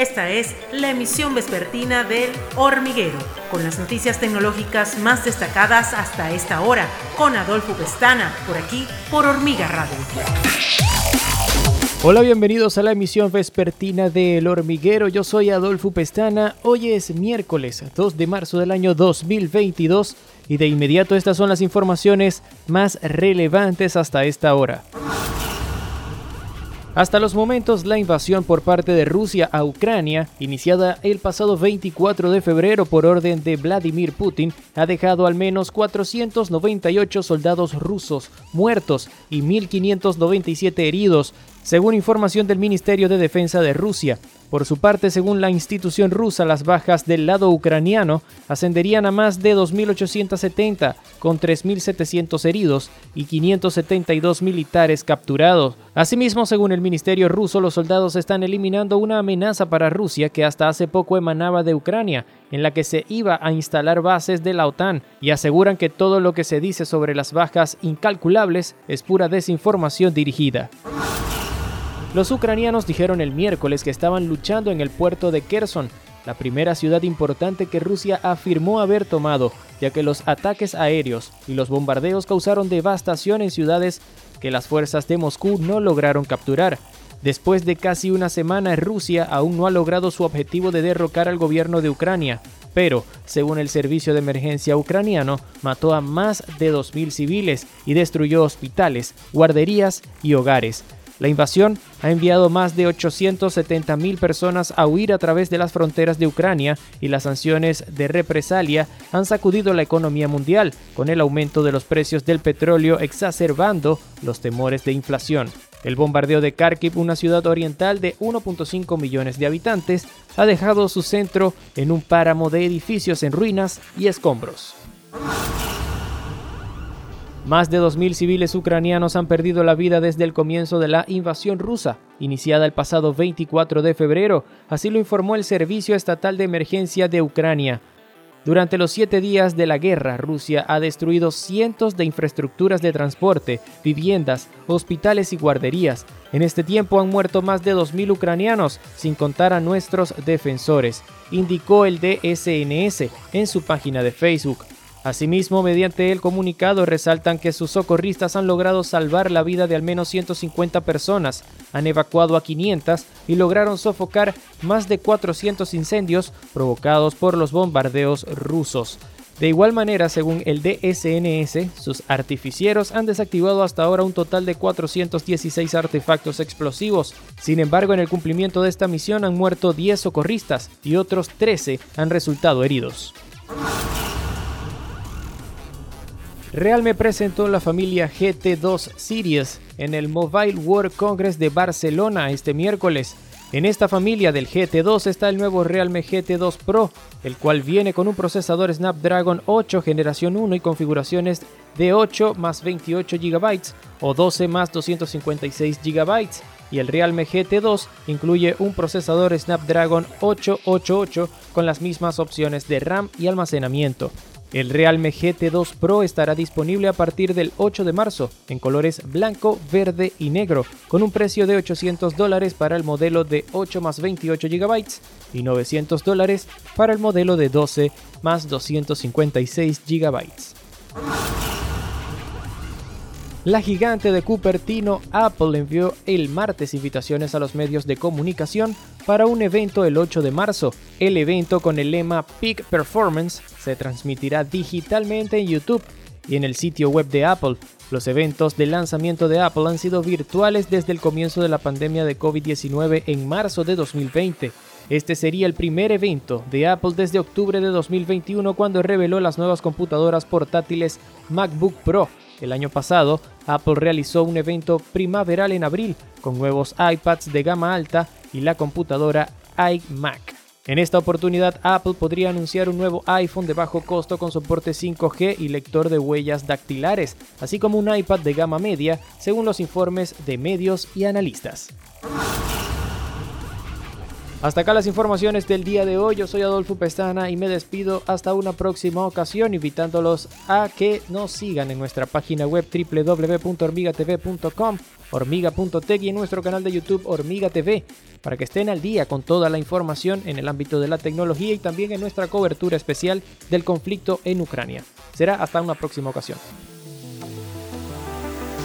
Esta es la emisión vespertina del Hormiguero, con las noticias tecnológicas más destacadas hasta esta hora, con Adolfo Pestana, por aquí, por Hormiga Radio. Hola, bienvenidos a la emisión vespertina del Hormiguero. Yo soy Adolfo Pestana. Hoy es miércoles 2 de marzo del año 2022 y de inmediato estas son las informaciones más relevantes hasta esta hora. Hasta los momentos, la invasión por parte de Rusia a Ucrania, iniciada el pasado 24 de febrero por orden de Vladimir Putin, ha dejado al menos 498 soldados rusos muertos y 1.597 heridos, según información del Ministerio de Defensa de Rusia. Por su parte, según la institución rusa, las bajas del lado ucraniano ascenderían a más de 2.870, con 3.700 heridos y 572 militares capturados. Asimismo, según el Ministerio ruso, los soldados están eliminando una amenaza para Rusia que hasta hace poco emanaba de Ucrania, en la que se iba a instalar bases de la OTAN, y aseguran que todo lo que se dice sobre las bajas incalculables es pura desinformación dirigida. Los ucranianos dijeron el miércoles que estaban luchando en el puerto de Kherson, la primera ciudad importante que Rusia afirmó haber tomado, ya que los ataques aéreos y los bombardeos causaron devastación en ciudades que las fuerzas de Moscú no lograron capturar. Después de casi una semana, Rusia aún no ha logrado su objetivo de derrocar al gobierno de Ucrania, pero, según el servicio de emergencia ucraniano, mató a más de 2.000 civiles y destruyó hospitales, guarderías y hogares. La invasión ha enviado más de 870.000 personas a huir a través de las fronteras de Ucrania y las sanciones de represalia han sacudido la economía mundial, con el aumento de los precios del petróleo exacerbando los temores de inflación. El bombardeo de Kharkiv, una ciudad oriental de 1.5 millones de habitantes, ha dejado su centro en un páramo de edificios en ruinas y escombros. Más de 2.000 civiles ucranianos han perdido la vida desde el comienzo de la invasión rusa, iniciada el pasado 24 de febrero, así lo informó el Servicio Estatal de Emergencia de Ucrania. Durante los siete días de la guerra, Rusia ha destruido cientos de infraestructuras de transporte, viviendas, hospitales y guarderías. En este tiempo han muerto más de 2.000 ucranianos, sin contar a nuestros defensores, indicó el DSNS en su página de Facebook. Asimismo, mediante el comunicado resaltan que sus socorristas han logrado salvar la vida de al menos 150 personas, han evacuado a 500 y lograron sofocar más de 400 incendios provocados por los bombardeos rusos. De igual manera, según el DSNS, sus artificieros han desactivado hasta ahora un total de 416 artefactos explosivos. Sin embargo, en el cumplimiento de esta misión han muerto 10 socorristas y otros 13 han resultado heridos. Realme presentó la familia GT2 Series en el Mobile World Congress de Barcelona este miércoles. En esta familia del GT2 está el nuevo Realme GT2 Pro, el cual viene con un procesador Snapdragon 8 generación 1 y configuraciones de 8 más 28 GB o 12 más 256 GB. Y el Realme GT2 incluye un procesador Snapdragon 888 con las mismas opciones de RAM y almacenamiento. El Realme GT2 Pro estará disponible a partir del 8 de marzo en colores blanco, verde y negro, con un precio de 800 dólares para el modelo de 8 más 28 GB y 900 dólares para el modelo de 12 más 256 GB. La gigante de Cupertino Apple envió el martes invitaciones a los medios de comunicación para un evento el 8 de marzo. El evento con el lema Peak Performance se transmitirá digitalmente en YouTube y en el sitio web de Apple. Los eventos de lanzamiento de Apple han sido virtuales desde el comienzo de la pandemia de COVID-19 en marzo de 2020. Este sería el primer evento de Apple desde octubre de 2021 cuando reveló las nuevas computadoras portátiles MacBook Pro el año pasado, Apple realizó un evento primaveral en abril con nuevos iPads de gama alta y la computadora iMac. En esta oportunidad, Apple podría anunciar un nuevo iPhone de bajo costo con soporte 5G y lector de huellas dactilares, así como un iPad de gama media, según los informes de medios y analistas. Hasta acá las informaciones del día de hoy. Yo soy Adolfo Pestana y me despido hasta una próxima ocasión, invitándolos a que nos sigan en nuestra página web www.hormigatv.com, hormiga.tech y en nuestro canal de YouTube Hormiga TV, para que estén al día con toda la información en el ámbito de la tecnología y también en nuestra cobertura especial del conflicto en Ucrania. Será hasta una próxima ocasión.